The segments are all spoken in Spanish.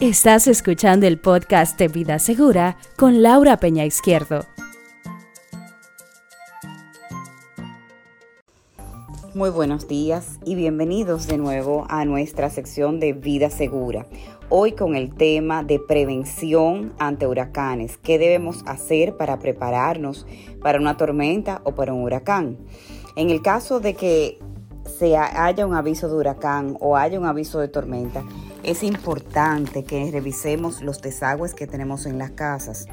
Estás escuchando el podcast de Vida Segura con Laura Peña Izquierdo. Muy buenos días y bienvenidos de nuevo a nuestra sección de Vida Segura. Hoy con el tema de prevención ante huracanes. ¿Qué debemos hacer para prepararnos para una tormenta o para un huracán? En el caso de que se haya un aviso de huracán o haya un aviso de tormenta, es importante que revisemos los desagües que tenemos en las casas.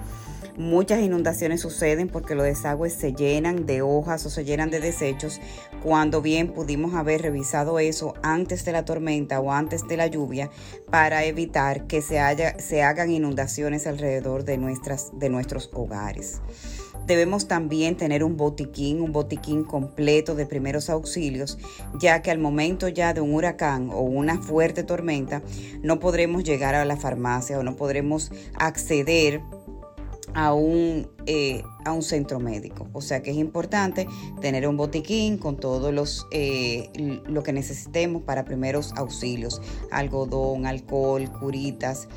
Muchas inundaciones suceden porque los desagües se llenan de hojas o se llenan de desechos cuando bien pudimos haber revisado eso antes de la tormenta o antes de la lluvia para evitar que se, haya, se hagan inundaciones alrededor de, nuestras, de nuestros hogares. Debemos también tener un botiquín, un botiquín completo de primeros auxilios, ya que al momento ya de un huracán o una fuerte tormenta no podremos llegar a la farmacia o no podremos acceder a un, eh, a un centro médico. O sea que es importante tener un botiquín con todos los eh, lo que necesitemos para primeros auxilios, algodón, alcohol, curitas,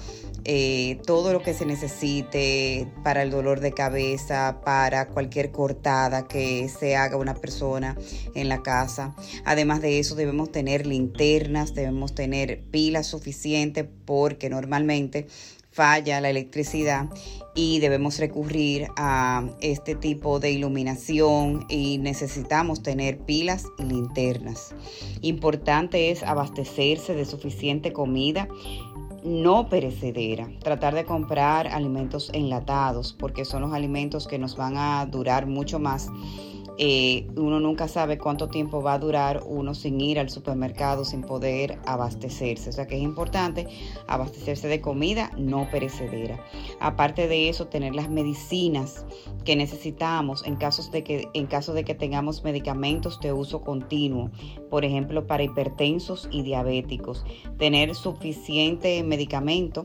eh, todo lo que se necesite para el dolor de cabeza, para cualquier cortada que se haga una persona en la casa. Además de eso debemos tener linternas, debemos tener pilas suficientes porque normalmente falla la electricidad y debemos recurrir a este tipo de iluminación y necesitamos tener pilas y linternas. Importante es abastecerse de suficiente comida no perecedera. Tratar de comprar alimentos enlatados porque son los alimentos que nos van a durar mucho más eh, uno nunca sabe cuánto tiempo va a durar uno sin ir al supermercado, sin poder abastecerse. O sea que es importante abastecerse de comida no perecedera. Aparte de eso, tener las medicinas que necesitamos en, casos de que, en caso de que tengamos medicamentos de uso continuo, por ejemplo, para hipertensos y diabéticos. Tener suficiente medicamento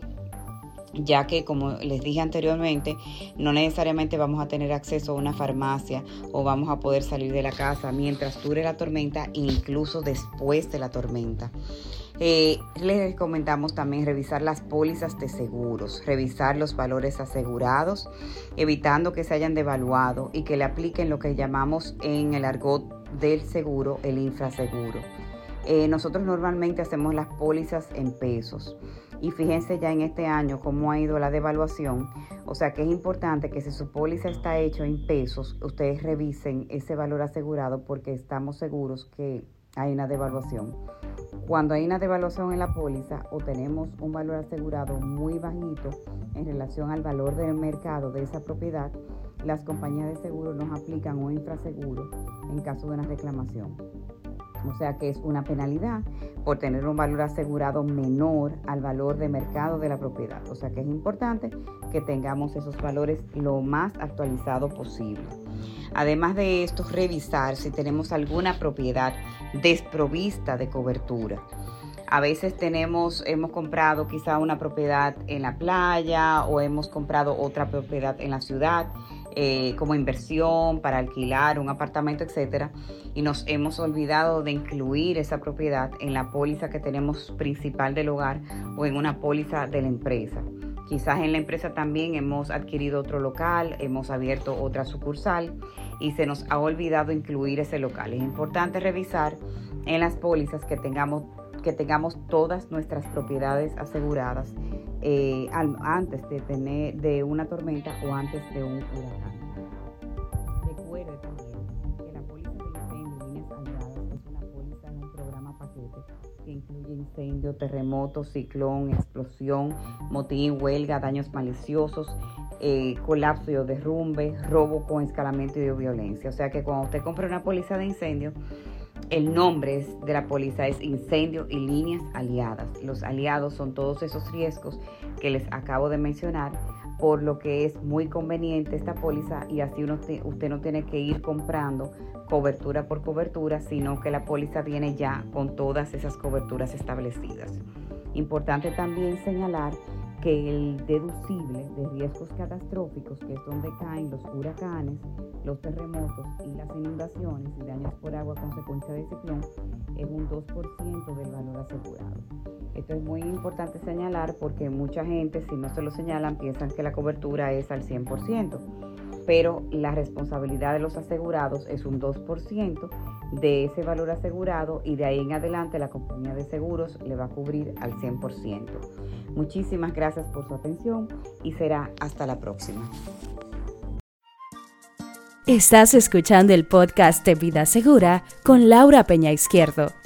ya que como les dije anteriormente, no necesariamente vamos a tener acceso a una farmacia o vamos a poder salir de la casa mientras dure la tormenta, incluso después de la tormenta. Eh, les recomendamos también revisar las pólizas de seguros, revisar los valores asegurados, evitando que se hayan devaluado y que le apliquen lo que llamamos en el argot del seguro el infraseguro. Eh, nosotros normalmente hacemos las pólizas en pesos. Y fíjense ya en este año cómo ha ido la devaluación. O sea que es importante que si su póliza está hecho en pesos, ustedes revisen ese valor asegurado porque estamos seguros que hay una devaluación. Cuando hay una devaluación en la póliza o tenemos un valor asegurado muy bajito en relación al valor del mercado de esa propiedad, las compañías de seguro nos aplican un infraseguro en caso de una reclamación. O sea que es una penalidad por tener un valor asegurado menor al valor de mercado de la propiedad. O sea que es importante que tengamos esos valores lo más actualizado posible. Además de esto, revisar si tenemos alguna propiedad desprovista de cobertura. A veces tenemos, hemos comprado quizá una propiedad en la playa o hemos comprado otra propiedad en la ciudad eh, como inversión para alquilar un apartamento, etcétera, y nos hemos olvidado de incluir esa propiedad en la póliza que tenemos principal del hogar o en una póliza de la empresa. Quizás en la empresa también hemos adquirido otro local, hemos abierto otra sucursal y se nos ha olvidado incluir ese local. Es importante revisar en las pólizas que tengamos que tengamos todas nuestras propiedades aseguradas eh, antes de tener de una tormenta o antes de un huracán. Recuerde también que la póliza de incendio líneas aliadas es una póliza en un programa paquete que incluye incendio, terremoto, ciclón, explosión, motín, huelga, daños maliciosos, eh, colapso o derrumbe, robo con escalamiento y violencia. O sea que cuando usted compra una póliza de incendio, el nombre de la póliza es incendio y líneas aliadas. Los aliados son todos esos riesgos que les acabo de mencionar, por lo que es muy conveniente esta póliza y así usted no tiene que ir comprando cobertura por cobertura, sino que la póliza viene ya con todas esas coberturas establecidas. Importante también señalar que el deducible de riesgos catastróficos, que es donde caen los huracanes, los terremotos y las inundaciones y daños por agua a consecuencia de ciclón, es un 2% del valor asegurado. Esto es muy importante señalar porque mucha gente, si no se lo señalan, piensan que la cobertura es al 100%, pero la responsabilidad de los asegurados es un 2% de ese valor asegurado y de ahí en adelante la compañía de seguros le va a cubrir al 100%. Muchísimas gracias por su atención y será hasta la próxima. Estás escuchando el podcast de Vida Segura con Laura Peña Izquierdo.